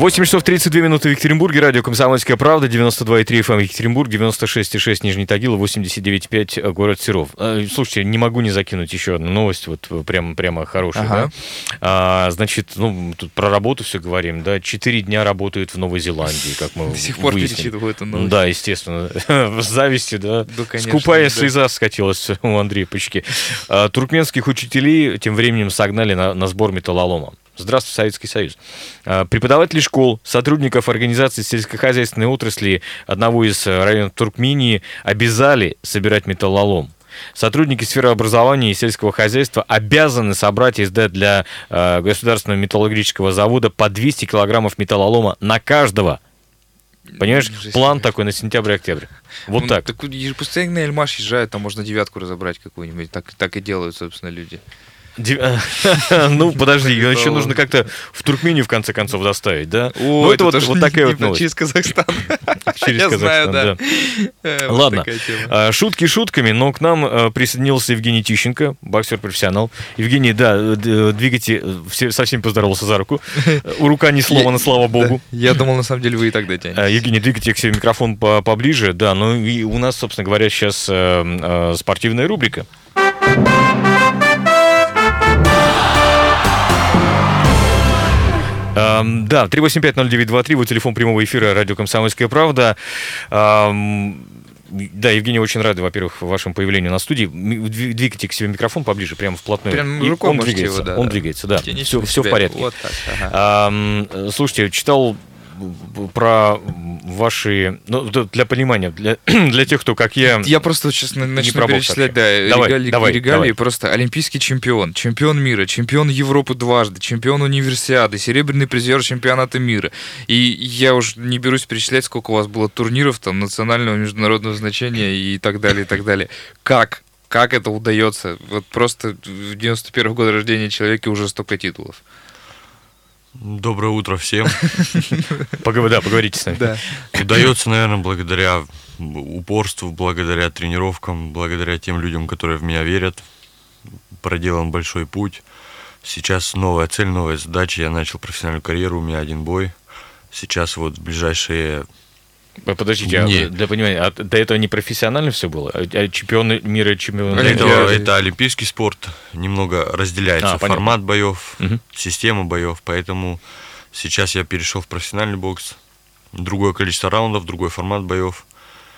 8 часов 32 минуты в Екатеринбурге, радио «Комсомольская правда», 92,3 FM Екатеринбург, 96,6 Нижний Тагил, 89,5 город Серов. А, слушайте, не могу не закинуть еще одну новость, вот прям, прямо хорошая, ага. да? А, значит, ну, тут про работу все говорим, да, четыре дня работают в Новой Зеландии, как мы До сих пор перечитываю эту новость. Да, естественно, с завистью, да, да конечно, скупая да. слеза скатилась у Андрея Пучки. А, туркменских учителей тем временем согнали на, на сбор металлолома. Здравствуй, Советский Союз. А, преподаватели школ, сотрудников организации сельскохозяйственной отрасли одного из э, районов Туркмении обязали собирать металлолом. Сотрудники сферы образования и сельского хозяйства обязаны собрать и сдать для э, государственного металлургического завода по 200 килограммов металлолома на каждого. Понимаешь, Жесть план такой на сентябрь-октябрь. Вот ну, так. Так постоянно на Эльмаш езжают, там можно девятку разобрать какую-нибудь. Так, так и делают, собственно, люди. Ну, подожди, ее еще нужно как-то в Туркмению, в конце концов, доставить, да? Ну, это вот такая вот новость. Через Казахстан. Через Казахстан, да. Э, Ладно, а, шутки шутками, но к нам э, присоединился Евгений Тищенко, боксер-профессионал. Евгений, да, двигайте, совсем поздоровался за руку. Рука не сломана, слава богу. Я думал, на самом деле, вы и тогда тянете. Евгений, двигайте к себе микрофон поближе, да, ну и у нас, собственно говоря, сейчас э, спортивная рубрика. Эм, да, 3850923, вот телефон прямого эфира радио «Комсомольская правда». Эм, да, Евгений, очень рады, во-первых, вашему появлению на студии. Двигайте к себе микрофон поближе, прямо вплотную. Прям И он двигается, его, да, он двигается, да. Все, все в порядке. Вот так, ага. эм, слушайте, читал про ваши, ну, для понимания, для, для тех, кто, как я... Я просто сейчас начну перечислять, да, давай, регалии, давай, регалии, давай. просто олимпийский чемпион, чемпион мира, чемпион Европы дважды, чемпион универсиады, серебряный призер чемпионата мира. И я уже не берусь перечислять, сколько у вас было турниров там национального, международного значения и так далее, и так далее. Как? Как это удается? Вот просто в 91 год рождения человека уже столько титулов. Доброе утро всем. Да, поговорите с нами. Да. Удается, наверное, благодаря упорству, благодаря тренировкам, благодаря тем людям, которые в меня верят. Проделан большой путь. Сейчас новая цель, новая задача. Я начал профессиональную карьеру, у меня один бой. Сейчас вот в ближайшие Подождите, а для понимания, а до этого не профессионально все было? А, а чемпионы мира, чемпионы это, это олимпийский спорт, немного разделяется а, формат боев, угу. система боев, поэтому сейчас я перешел в профессиональный бокс, другое количество раундов, другой формат боев,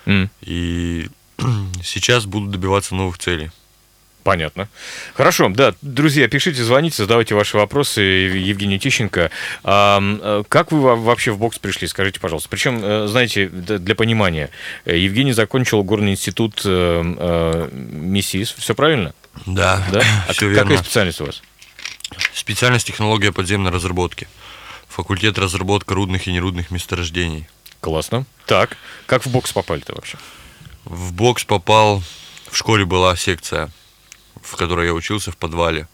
mm. и сейчас буду добиваться новых целей. Понятно. Хорошо, да, друзья, пишите, звоните, задавайте ваши вопросы Евгению Тищенко. А, как вы вообще в бокс пришли, скажите, пожалуйста. Причем, э, знаете, для понимания, э, Евгений закончил горный институт э, МИСИС, все правильно? Да, да? А все какая верно. специальность у вас? Специальность технология подземной разработки. Факультет разработка рудных и нерудных месторождений. Классно. Так, как в бокс попали-то вообще? В бокс попал, в школе была секция в которой я учился, в подвале.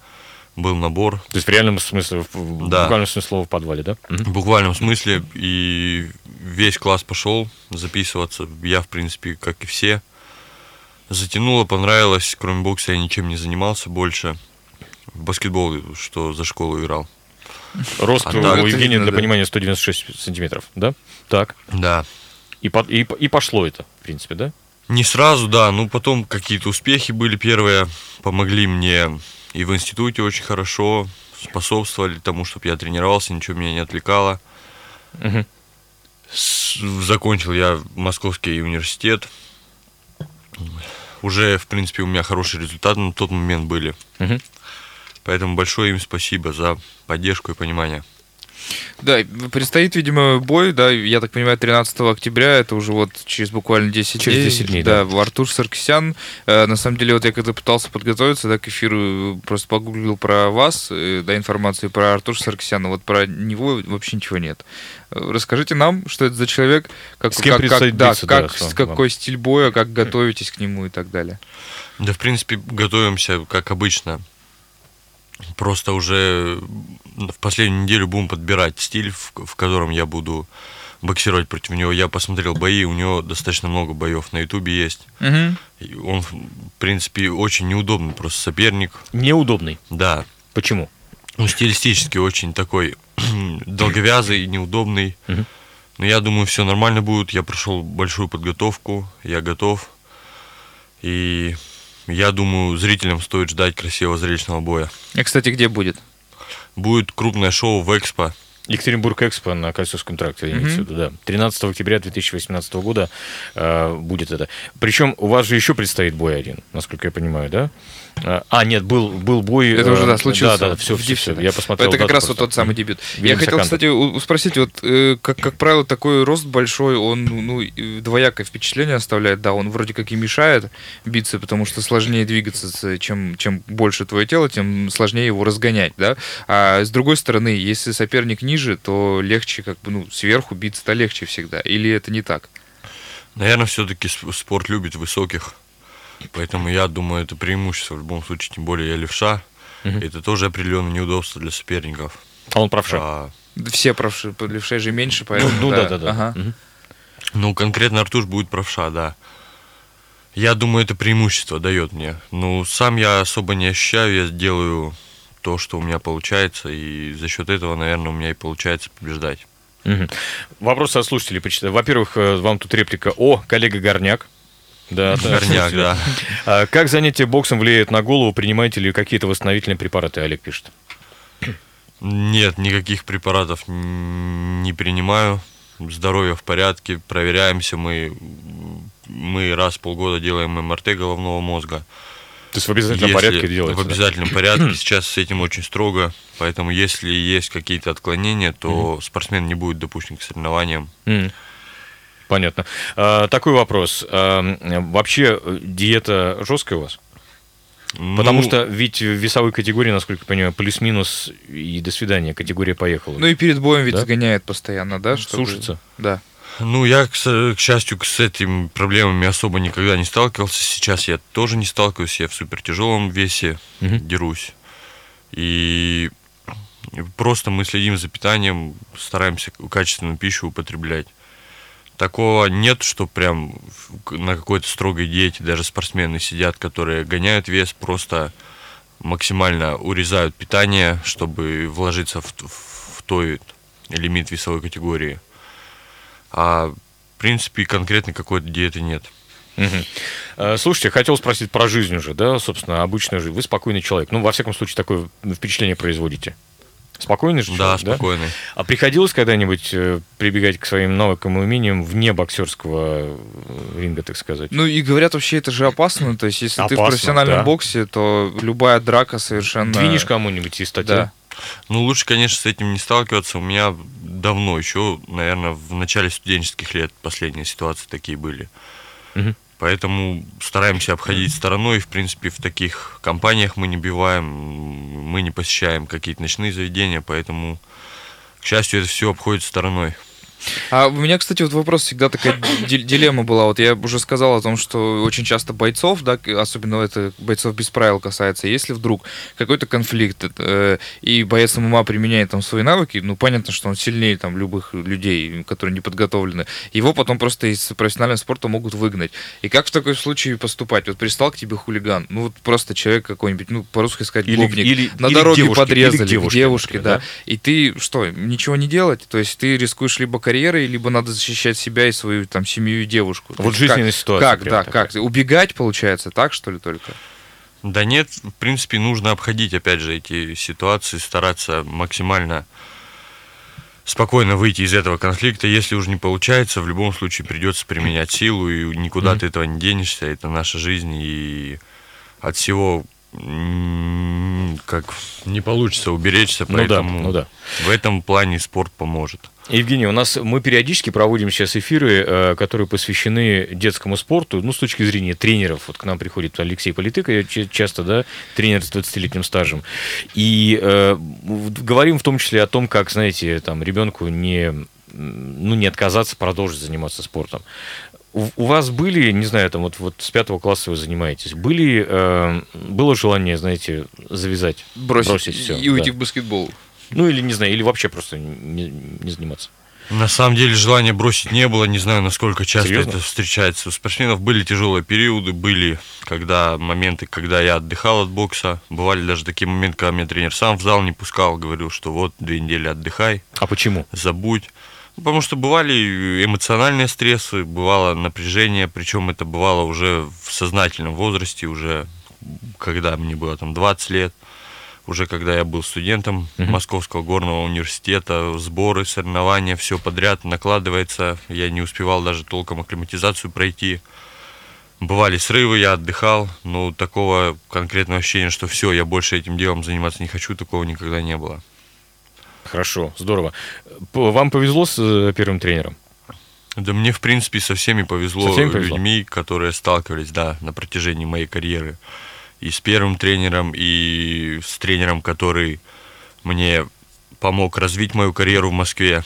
Был набор. То есть в реальном смысле, в да. буквальном смысле слова в подвале, да? В буквальном смысле. И весь класс пошел записываться. Я, в принципе, как и все. Затянуло, понравилось. Кроме бокса я ничем не занимался больше. В баскетбол, что за школу играл. Рост а у Евгения, для да. понимания, 196 сантиметров, да? Так. Да. И, и, и пошло это, в принципе, да? Не сразу, да, ну потом какие-то успехи были первые, помогли мне и в институте очень хорошо, способствовали тому, чтобы я тренировался, ничего меня не отвлекало. Угу. Закончил я Московский университет. Уже, в принципе, у меня хорошие результаты на тот момент были. Угу. Поэтому большое им спасибо за поддержку и понимание. Да, предстоит, видимо, бой, да, я так понимаю, 13 октября, это уже вот через буквально 10 через дней. 10 дней, да. да. Артур Саркисян. Э, на самом деле, вот я когда пытался подготовиться, да, к эфиру, просто погуглил про вас, э, да, информацию про Артура Саркисяна, вот про него вообще ничего нет. Э, расскажите нам, что это за человек, как, с кем как, как, да, как, с какой стиль боя, как готовитесь к нему и так далее. Да, в принципе, готовимся, как обычно, Просто уже в последнюю неделю будем подбирать стиль, в, в котором я буду боксировать против него. Я посмотрел бои, у него достаточно много боев на Ютубе есть. Угу. Он, в принципе, очень неудобный просто соперник. Неудобный? Да. Почему? Он стилистически очень такой долговязый, неудобный. Угу. Но я думаю, все нормально будет. Я прошел большую подготовку, я готов. И я думаю, зрителям стоит ждать красивого зрелищного боя. А, кстати, где будет? Будет крупное шоу в Экспо. Екатеринбург Экспо на Кольцовском тракте, mm-hmm. виду, да. 13 октября 2018 года э, будет это. Причем у вас же еще предстоит бой один, насколько я понимаю, да? А, а, нет, был, был бой... Это уже, да, э, случился. Да, да, все, все, все. Я посмотрел. Это как раз просто. вот тот самый дебют. Я хотел, кстати, спросить, вот, э, как, как правило, такой рост большой, он, ну, двоякое впечатление оставляет, да, он вроде как и мешает биться, потому что сложнее двигаться, чем, чем больше твое тело, тем сложнее его разгонять, да. А с другой стороны, если соперник ниже, то легче, как бы, ну, сверху биться-то легче всегда. Или это не так? Наверное, все-таки спорт любит высоких. Поэтому я думаю, это преимущество в любом случае, тем более я левша. Угу. Это тоже определенное неудобство для соперников. А он правша? А... Все правши, левшей же меньше, поэтому... Ну, ну да, да, да. Ага. Угу. Ну, конкретно Артуш будет правша, да. Я думаю, это преимущество дает мне. Ну, сам я особо не ощущаю, я делаю то, что у меня получается, и за счет этого, наверное, у меня и получается побеждать. Угу. Вопрос от слушателей почитаю. Во-первых, э, вам тут реплика «О, коллега Горняк». Да, Горняк, да. А как занятие боксом влияет на голову? Принимаете ли какие-то восстановительные препараты? Олег пишет. Нет, никаких препаратов не принимаю. Здоровье в порядке, проверяемся. Мы, мы раз в полгода делаем МРТ головного мозга. То есть в обязательном если, порядке делается? В обязательном да? порядке. Сейчас с этим очень строго. Поэтому если есть какие-то отклонения, то mm спортсмен не будет допущен к соревнованиям. mm Понятно. А, такой вопрос. А, вообще диета жесткая у вас? Ну, Потому что ведь в весовой категории, насколько я понимаю, плюс-минус и до свидания, категория поехала. Ну и перед боем ведь да? сгоняет постоянно, да? Чтобы... Сушится? Да. Ну, я, к, к счастью, с этими проблемами особо никогда не сталкивался. Сейчас я тоже не сталкиваюсь, я в супертяжелом весе угу. дерусь. И просто мы следим за питанием, стараемся качественную пищу употреблять такого нет, что прям на какой-то строгой диете даже спортсмены сидят, которые гоняют вес, просто максимально урезают питание, чтобы вложиться в, в той лимит весовой категории. А в принципе конкретно какой-то диеты нет. Угу. Слушайте, хотел спросить про жизнь уже, да, собственно, обычную жизнь. Вы спокойный человек. Ну, во всяком случае, такое впечатление производите. Спокойный же Да, человек, спокойный. Да? А приходилось когда-нибудь э, прибегать к своим навыкам и умениям вне боксерского э, ринга, так сказать? Ну и говорят, вообще это же опасно. То есть, если опасно, ты в профессиональном да. боксе, то любая драка совершенно... Двинешь кому-нибудь из статьи. Да. Ну, лучше, конечно, с этим не сталкиваться. У меня давно, еще, наверное, в начале студенческих лет последние ситуации такие были. Угу. Поэтому стараемся обходить стороной. В принципе, в таких компаниях мы не биваем, мы не посещаем какие-то ночные заведения, поэтому, к счастью, это все обходит стороной. А у меня, кстати, вот вопрос всегда такая дилемма была. Вот я уже сказал о том, что очень часто бойцов, да, особенно это бойцов без правил касается, если вдруг какой-то конфликт э, и боец ММА применяет там свои навыки, ну понятно, что он сильнее там любых людей, которые не подготовлены, его потом просто из профессионального спорта могут выгнать. И как в такой случае поступать? Вот пристал к тебе хулиган, ну вот просто человек какой-нибудь, ну по-русски сказать, или, гопник, или, на или дороге девушки, подрезали, или девушки, девушки да. да, и ты что, ничего не делать? То есть ты рискуешь либо карьерой, либо надо защищать себя и свою там семью и девушку. Вот жизненная как, ситуация. Как, да, такая. как? Убегать, получается, так что ли только? Да нет, в принципе, нужно обходить, опять же, эти ситуации, стараться максимально спокойно выйти из этого конфликта. Если уже не получается, в любом случае придется применять силу, и никуда mm-hmm. ты этого не денешься. Это наша жизнь, и от всего как не получится уберечься, поэтому ну да, ну да. в этом плане спорт поможет. Евгений, у нас мы периодически проводим сейчас эфиры, э, которые посвящены детскому спорту, ну, с точки зрения тренеров. Вот к нам приходит Алексей Политыка, часто, да, тренер с 20-летним стажем. И э, говорим в том числе о том, как, знаете, там, ребенку не, ну, не отказаться продолжить заниматься спортом. У, вас были, не знаю, там вот, вот с пятого класса вы занимаетесь, были, э, было желание, знаете, завязать, бросить, бросить все? И уйти да. в баскетбол? Ну или не знаю, или вообще просто не, не заниматься. На самом деле желания бросить не было, не знаю, насколько часто Серьезно? это встречается. У спортсменов были тяжелые периоды, были когда моменты, когда я отдыхал от бокса. Бывали даже такие моменты, когда меня тренер сам в зал не пускал, говорил, что вот две недели отдыхай. А почему? Забудь. Потому что бывали эмоциональные стрессы, бывало напряжение, причем это бывало уже в сознательном возрасте, уже когда мне было там 20 лет, уже когда я был студентом uh-huh. Московского горного университета, сборы, соревнования, все подряд накладывается, я не успевал даже толком акклиматизацию пройти. Бывали срывы, я отдыхал, но такого конкретного ощущения, что все, я больше этим делом заниматься не хочу, такого никогда не было. Хорошо, здорово. Вам повезло с э, первым тренером? Да мне, в принципе, со всеми повезло, со всеми повезло? людьми, которые сталкивались, да, на протяжении моей карьеры. И с первым тренером, и с тренером, который мне помог развить мою карьеру в Москве,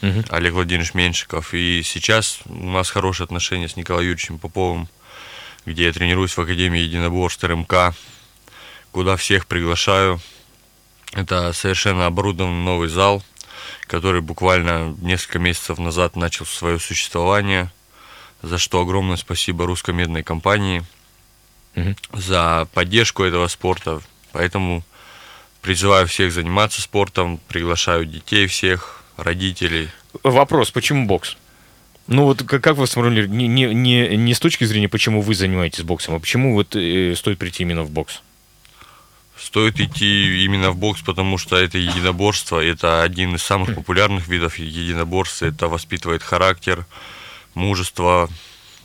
угу. Олег Владимирович Меньшиков. И сейчас у нас хорошие отношения с Николаем Юрьевичем Поповым, где я тренируюсь в Академии единоборств РМК, куда всех приглашаю. Это совершенно оборудованный новый зал, который буквально несколько месяцев назад начал свое существование, за что огромное спасибо русской медной компании угу. за поддержку этого спорта. Поэтому призываю всех заниматься спортом, приглашаю детей всех, родителей. Вопрос, почему бокс? Ну вот как вы сформулировали, не, не, не, не с точки зрения, почему вы занимаетесь боксом, а почему вот э, стоит прийти именно в бокс? Стоит идти именно в бокс, потому что это единоборство, это один из самых популярных видов единоборства, это воспитывает характер, мужество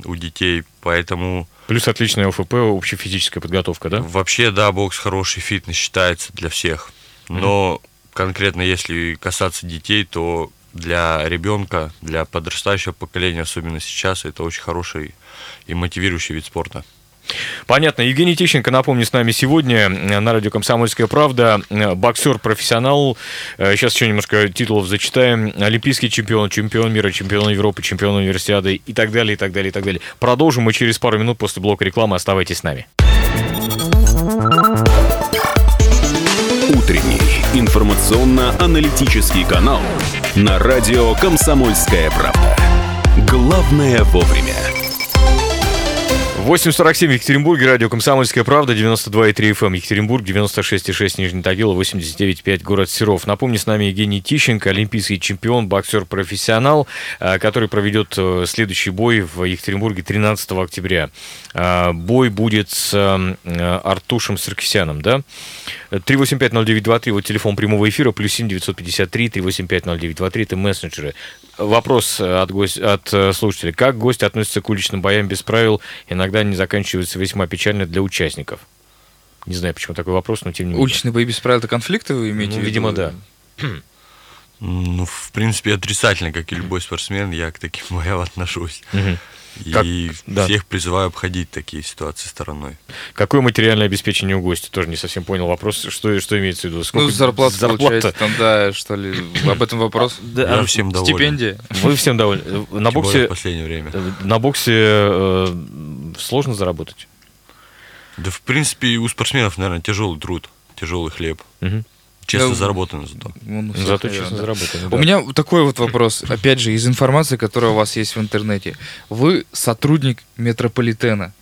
у детей, поэтому... Плюс отличная ОФП, общефизическая подготовка, да? Вообще, да, бокс хороший фитнес считается для всех, но mm-hmm. конкретно если касаться детей, то для ребенка, для подрастающего поколения, особенно сейчас, это очень хороший и мотивирующий вид спорта. Понятно. Евгений Тищенко, напомню, с нами сегодня на радио «Комсомольская правда». Боксер-профессионал. Сейчас еще немножко титулов зачитаем. Олимпийский чемпион, чемпион мира, чемпион Европы, чемпион универсиады и так далее, и так далее, и так далее. Продолжим мы через пару минут после блока рекламы. Оставайтесь с нами. Утренний информационно-аналитический канал на радио «Комсомольская правда». Главное вовремя. 8.47 в Екатеринбурге, радио «Комсомольская правда», 92,3 FM эм, Екатеринбург, 96,6 Нижний Тагил, 89,5 город Серов. Напомню, с нами Евгений Тищенко, олимпийский чемпион, боксер-профессионал, э, который проведет э, следующий бой в Екатеринбурге 13 октября. Э, бой будет с Артушем Саркисяном, да? 3850923, вот телефон прямого эфира, плюс 7 953 3850923, это мессенджеры. Вопрос от, гость, от слушателя. Как гость относится к уличным боям без правил? Иногда они заканчиваются весьма печально для участников. Не знаю, почему такой вопрос, но тем не менее. Уличные бои без правил это конфликты вы имеете ну, в виду? Видимо, да. Ну, в принципе, отрицательно, как и любой спортсмен, я к таким боям отношусь. Угу. И как, да. всех призываю обходить такие ситуации стороной. Какое материальное обеспечение у гостя? Тоже не совсем понял вопрос, что, что имеется в виду. Сколько ну, зарплата, зарплата получается там, да, что ли, об этом вопрос. Да, Я всем доволен. Стипендия? Вы всем довольны. На боксе, в последнее время. На боксе э, сложно заработать? Да, в принципе, у спортсменов, наверное, тяжелый труд, тяжелый хлеб. Угу. Честно да, заработано зато. Ну, зато честно да. заработано. Да. У меня такой вот вопрос, опять же, из информации, которая у вас есть в интернете. Вы сотрудник метрополитена,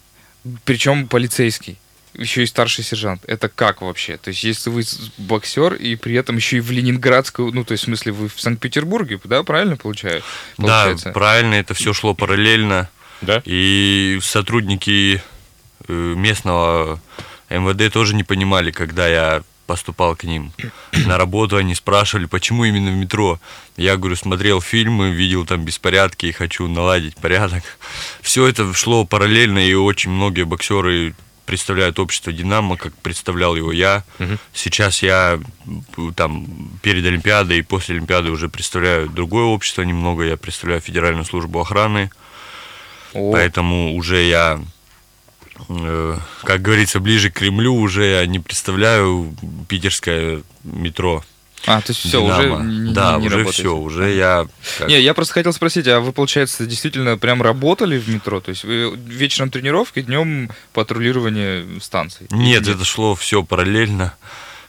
причем полицейский, еще и старший сержант. Это как вообще? То есть, если вы боксер и при этом еще и в Ленинградскую, ну, то есть, в смысле, вы в Санкт-Петербурге, да, правильно получаю? Да, правильно, это все шло параллельно. Да? И сотрудники э, местного МВД тоже не понимали, когда я поступал к ним на работу, они спрашивали, почему именно в метро. Я говорю, смотрел фильмы, видел там беспорядки и хочу наладить порядок. Все это шло параллельно, и очень многие боксеры представляют общество Динамо, как представлял его я. Угу. Сейчас я там перед Олимпиадой и после Олимпиады уже представляю другое общество немного. Я представляю Федеральную службу охраны. О. Поэтому уже я Э, как говорится, ближе к Кремлю уже я не представляю питерское метро. А, то есть все, Динамо. уже не, Да, не уже работаете. все, уже я... Как... Не, я просто хотел спросить, а вы, получается, действительно прям работали в метро? То есть вы вечером тренировки, днем патрулирование станций? Нет, это шло все параллельно.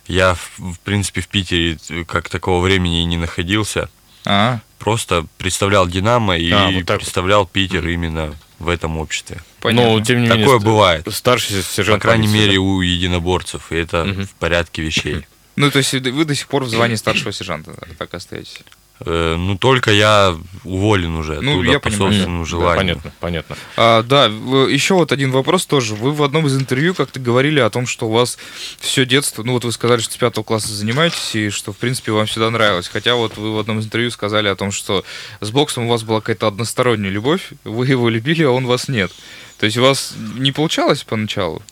Я, в принципе, в Питере как такого времени и не находился. А. просто представлял Динамо и а, вот представлял Питер именно в этом обществе. Понятно. Но, тем не Такое менее, бывает. Старший сержант. По крайней мере, у единоборцев. И это угу. в порядке вещей. Ну, то есть вы до сих пор в звании старшего сержанта так остаетесь? Э, ну, только я уволен уже ну, оттуда я по понимаю. собственному желанию. Да, понятно, понятно. А, да, еще вот один вопрос тоже. Вы в одном из интервью как-то говорили о том, что у вас все детство, ну вот вы сказали, что с пятого класса занимаетесь, и что, в принципе, вам всегда нравилось. Хотя вот вы в одном из интервью сказали о том, что с боксом у вас была какая-то односторонняя любовь, вы его любили, а он вас нет. То есть у вас не получалось поначалу?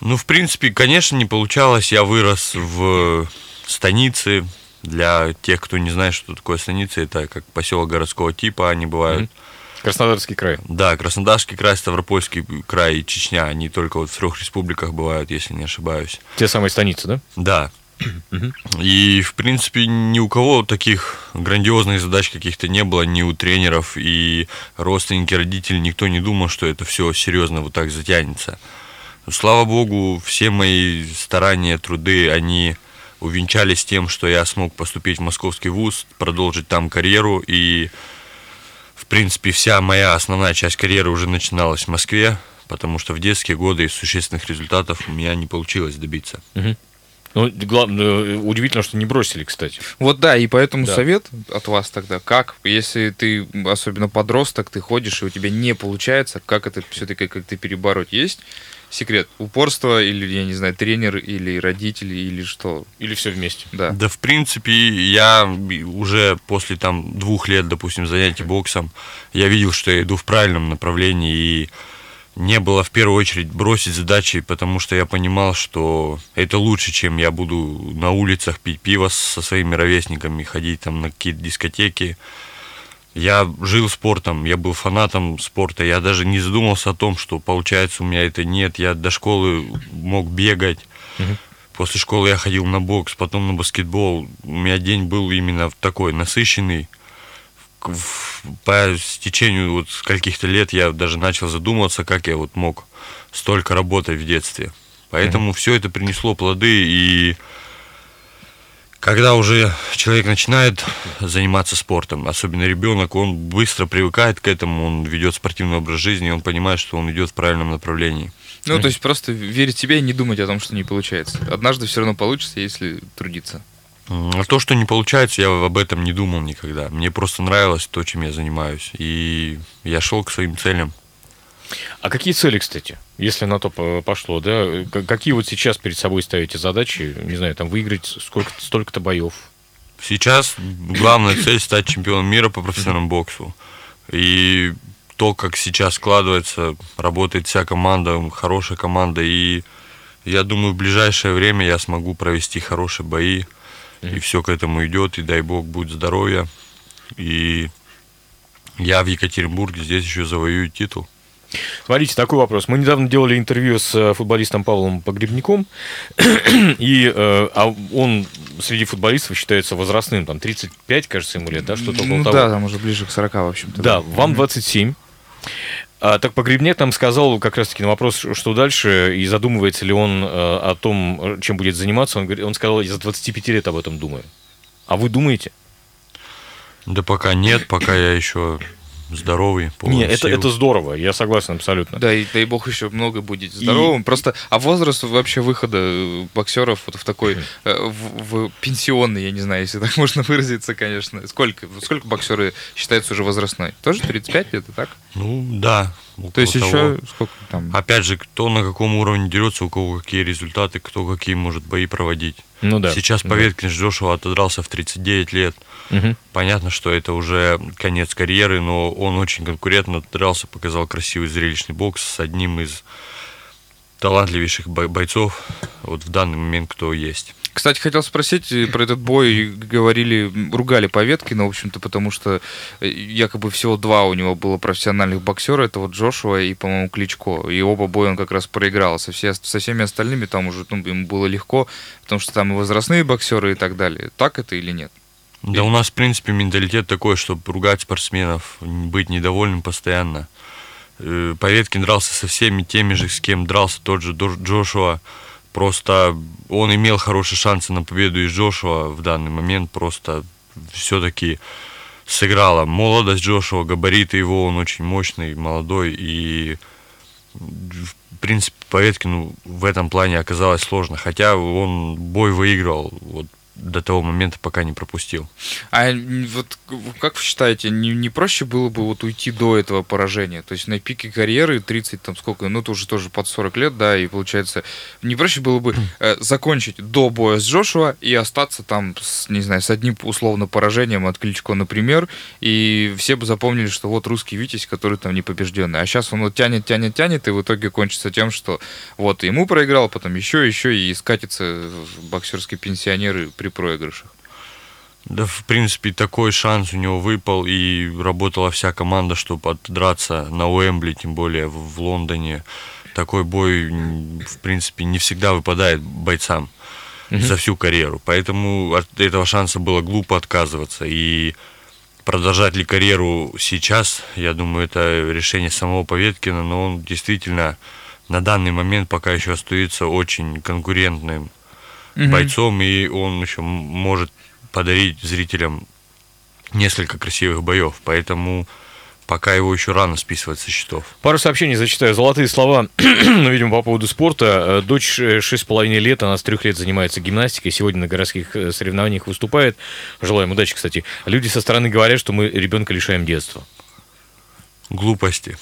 Ну, в принципе, конечно, не получалось. Я вырос в станице, для тех, кто не знает, что такое станица, это как поселок городского типа, они бывают. Mm-hmm. Краснодарский край. Да, Краснодарский край, Ставропольский край и Чечня, они только вот в трех республиках бывают, если не ошибаюсь. Те самые станицы, да? Да. И, в принципе, ни у кого таких грандиозных задач каких-то не было, ни у тренеров и родственники, родители, никто не думал, что это все серьезно вот так затянется. Слава богу, все мои старания, труды, они увенчались тем, что я смог поступить в московский вуз, продолжить там карьеру. И, в принципе, вся моя основная часть карьеры уже начиналась в Москве, потому что в детские годы из существенных результатов у меня не получилось добиться. Угу. Ну, главное, удивительно, что не бросили, кстати. Вот да, и поэтому да. совет от вас тогда, как, если ты, особенно подросток, ты ходишь, и у тебя не получается, как это все-таки как-то перебороть? Есть секрет? Упорство или, я не знаю, тренер или родители или что? Или все вместе? Да. Да, в принципе, я уже после там двух лет, допустим, занятий боксом, я видел, что я иду в правильном направлении и не было в первую очередь бросить задачи, потому что я понимал, что это лучше, чем я буду на улицах пить пиво со своими ровесниками, ходить там на какие-то дискотеки, я жил спортом, я был фанатом спорта, я даже не задумался о том, что получается у меня это нет. Я до школы мог бегать. Угу. После школы я ходил на бокс, потом на баскетбол. У меня день был именно такой насыщенный. По стечению вот каких-то лет я даже начал задумываться, как я вот мог столько работать в детстве. Поэтому mm все это принесло плоды и когда уже человек начинает заниматься спортом, особенно ребенок, он быстро привыкает к этому, он ведет спортивный образ жизни, он понимает, что он идет в правильном направлении. Ну, то есть просто верить в себя и не думать о том, что не получается. Однажды все равно получится, если трудиться. А то, что не получается, я об этом не думал никогда. Мне просто нравилось то, чем я занимаюсь. И я шел к своим целям. А какие цели, кстати, если на то пошло, да? Какие вот сейчас перед собой ставите задачи? Не знаю, там выиграть сколько столько-то боев? Сейчас главная цель стать чемпионом мира по профессиональному боксу. И то, как сейчас складывается, работает вся команда, хорошая команда. И я думаю, в ближайшее время я смогу провести хорошие бои. И все к этому идет. И дай бог будет здоровья. И я в Екатеринбурге здесь еще завоюю титул. Смотрите, такой вопрос. Мы недавно делали интервью с э, футболистом Павлом Погребником, и э, а он среди футболистов считается возрастным, там 35, кажется, ему лет, да, что-то около ну, того. Да, там уже ближе к 40, в общем-то. Да, вам 27. А, так Погребняк нам сказал как раз-таки на вопрос, что дальше, и задумывается ли он э, о том, чем будет заниматься. Он, он сказал, я за 25 лет об этом думаю. А вы думаете? Да пока нет, пока я еще здоровый, полный Нет, это, это здорово, я согласен абсолютно. Да, и дай бог еще много будет здоровым. И... Просто, а возраст вообще выхода боксеров вот в такой, э, в, в пенсионный, я не знаю, если так можно выразиться, конечно. Сколько, сколько боксеры считаются уже возрастной? Тоже 35 лет, так? Ну, да. То есть того. еще сколько там? Опять же, кто на каком уровне дерется, у кого какие результаты, кто какие может бои проводить. Ну да. Сейчас Поветкин да. Джошуа отодрался в 39 лет. Угу. Понятно, что это уже конец карьеры, но он очень конкурентно дрался, показал красивый зрелищный бокс с одним из талантливейших бойцов вот в данный момент, кто есть. Кстати, хотел спросить э, про этот бой. Говорили, ругали Поветкина, в общем-то, потому что э, якобы всего два у него было профессиональных боксера. Это вот Джошуа и, по-моему, Кличко. И оба боя он как раз проиграл. Со, все, со всеми остальными там уже ну, ему было легко, потому что там и возрастные боксеры и так далее. Так это или нет? Да у нас, в принципе, менталитет такой, чтобы ругать спортсменов, быть недовольным постоянно. Э, Поветкин дрался со всеми теми же, с кем дрался тот же Джошуа. Просто он имел хорошие шансы на победу из Джошуа в данный момент. Просто все-таки сыграла молодость Джошуа, габариты его, он очень мощный, молодой, и в принципе Поветкину в этом плане оказалось сложно, хотя он бой выиграл, вот до того момента, пока не пропустил. А вот как вы считаете, не, не проще было бы вот уйти до этого поражения? То есть на пике карьеры 30, там сколько, ну, это уже тоже под 40 лет, да, и получается, не проще было бы э, закончить до боя с Джошуа и остаться там, с, не знаю, с одним условно поражением от Кличко, например, и все бы запомнили, что вот русский Витязь, который там не побежденный. А сейчас он вот тянет, тянет, тянет, и в итоге кончится тем, что вот ему проиграл, потом еще, еще, и скатится боксерские пенсионеры при проигрышах. Да, в принципе, такой шанс у него выпал, и работала вся команда, чтобы отдраться на Уэмбли, тем более в, в Лондоне. Такой бой, в принципе, не всегда выпадает бойцам mm-hmm. за всю карьеру. Поэтому от этого шанса было глупо отказываться. И продолжать ли карьеру сейчас, я думаю, это решение самого Поветкина, но он действительно на данный момент пока еще остается очень конкурентным угу. бойцом, и он еще может подарить зрителям несколько красивых боев. Поэтому пока его еще рано списывать со счетов. Пару сообщений зачитаю. Золотые слова, ну, видимо, по поводу спорта. Дочь 6,5 лет, она с трех лет занимается гимнастикой, сегодня на городских э, соревнованиях выступает. Желаем удачи, кстати. Люди со стороны говорят, что мы ребенка лишаем детства. Глупости.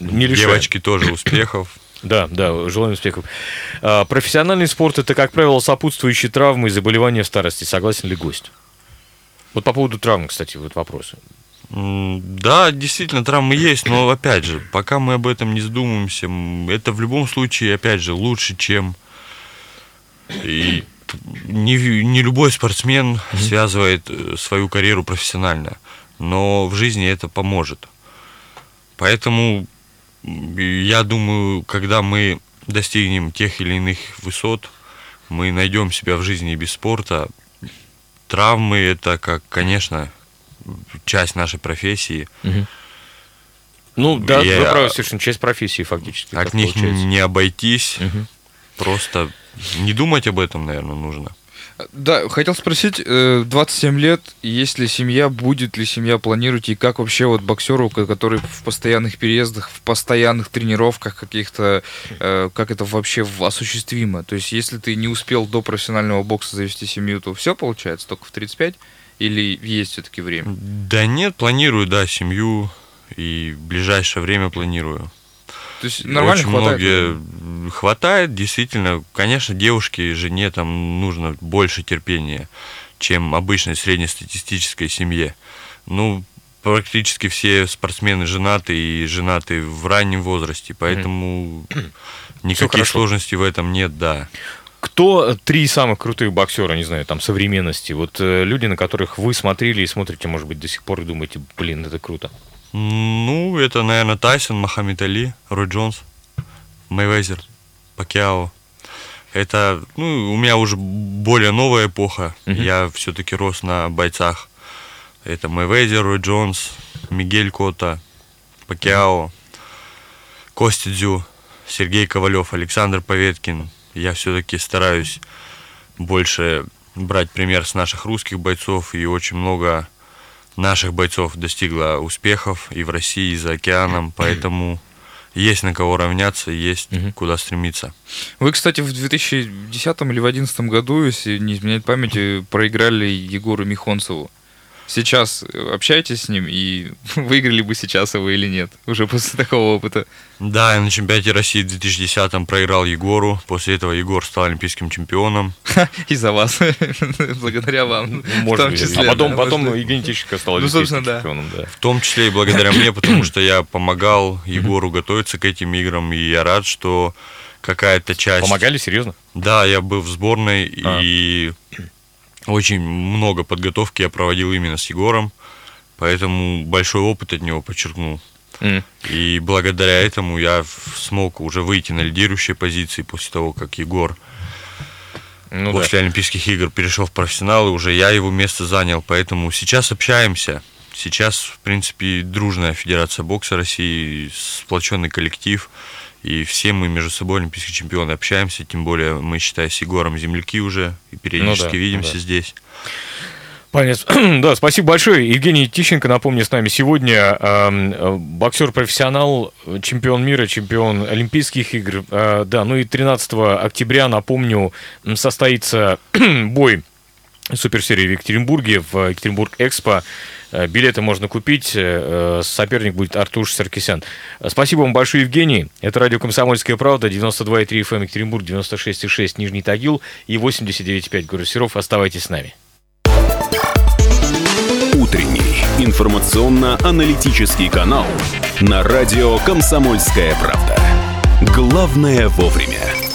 Не лишаем. Девочки тоже успехов. Да, да, желаем успехов. А, профессиональный спорт это, как правило, сопутствующие травмы и заболевания в старости. Согласен ли гость? Вот по поводу травм, кстати, вот вопросы. Да, действительно, травмы есть, но опять же, пока мы об этом не задумываемся, это в любом случае, опять же, лучше, чем и не, не любой спортсмен mm-hmm. связывает э, свою карьеру профессионально, но в жизни это поможет. Поэтому я думаю, когда мы достигнем тех или иных высот, мы найдем себя в жизни без спорта. Травмы это как, конечно, часть нашей профессии. Угу. Ну да, я, вы правы, совершенно часть профессии фактически. От них получается. не обойтись. Угу. Просто не думать об этом, наверное, нужно. Да, хотел спросить, 27 э, лет, есть ли семья, будет ли семья, планируете, и как вообще вот боксеру, который в постоянных переездах, в постоянных тренировках каких-то, э, как это вообще осуществимо? То есть, если ты не успел до профессионального бокса завести семью, то все получается только в 35? Или есть все-таки время? Да нет, планирую, да, семью, и в ближайшее время планирую. То есть нормально Очень хватает? многие хватает, действительно. Конечно, девушке, жене там нужно больше терпения, чем обычной среднестатистической семье. Ну, практически все спортсмены женаты и женаты в раннем возрасте, поэтому никаких сложностей в этом нет, да. Кто три самых крутых боксера, не знаю, там, современности? Вот э, люди, на которых вы смотрели и смотрите, может быть, до сих пор и думаете, блин, это круто. Ну, это, наверное, Тайсон, Мохаммед Али, Рой Джонс, Мейвезер, Пакиао. Это, ну, у меня уже более новая эпоха. Uh-huh. Я все-таки рос на бойцах. Это Мейвезер, Рой Джонс, Мигель Кота, Пакиао, Костя Дзю, Сергей Ковалев, Александр Поветкин. Я все-таки стараюсь больше брать пример с наших русских бойцов и очень много наших бойцов достигла успехов и в России, и за океаном, поэтому есть на кого равняться, есть угу. куда стремиться. Вы, кстати, в 2010 или в 2011 году, если не изменяет памяти, проиграли Егору Михонцеву сейчас общаетесь с ним и выиграли бы сейчас его или нет, уже после такого опыта? Да, я на чемпионате России в 2010-м проиграл Егору. После этого Егор стал олимпийским чемпионом. Из-за вас. Благодаря вам. Может быть. А потом, потом Евгений Тищенко стал ну, олимпийским чемпионом. Да. В том числе и благодаря мне, потому что я помогал Егору готовиться к этим играм. И я рад, что какая-то часть... Помогали, серьезно? Да, я был в сборной, а. и очень много подготовки я проводил именно с Егором, поэтому большой опыт от него подчеркнул. Mm. И благодаря этому я смог уже выйти на лидирующие позиции после того, как Егор ну, после да. Олимпийских игр перешел в профессионалы, уже я его место занял, поэтому сейчас общаемся. Сейчас, в принципе, дружная Федерация бокса России, сплоченный коллектив. И все мы между собой, олимпийские чемпионы, общаемся, тем более мы, считай, с Егором земляки уже, и периодически ну, да, видимся да. здесь. Понятно. Да, спасибо большое. Евгений Тищенко, напомню, с нами сегодня э, боксер-профессионал, чемпион мира, чемпион Олимпийских игр. Э, да, ну и 13 октября, напомню, состоится бой суперсерии в Екатеринбурге, в Екатеринбург Экспо. Э, билеты можно купить. Э, соперник будет Артуш Саркисян. Спасибо вам большое, Евгений. Это радио «Комсомольская правда», 92,3 FM эм, Екатеринбург, 96,6 Нижний Тагил и 89,5 город Серов. Оставайтесь с нами. Утренний информационно-аналитический канал на радио «Комсомольская правда». Главное вовремя.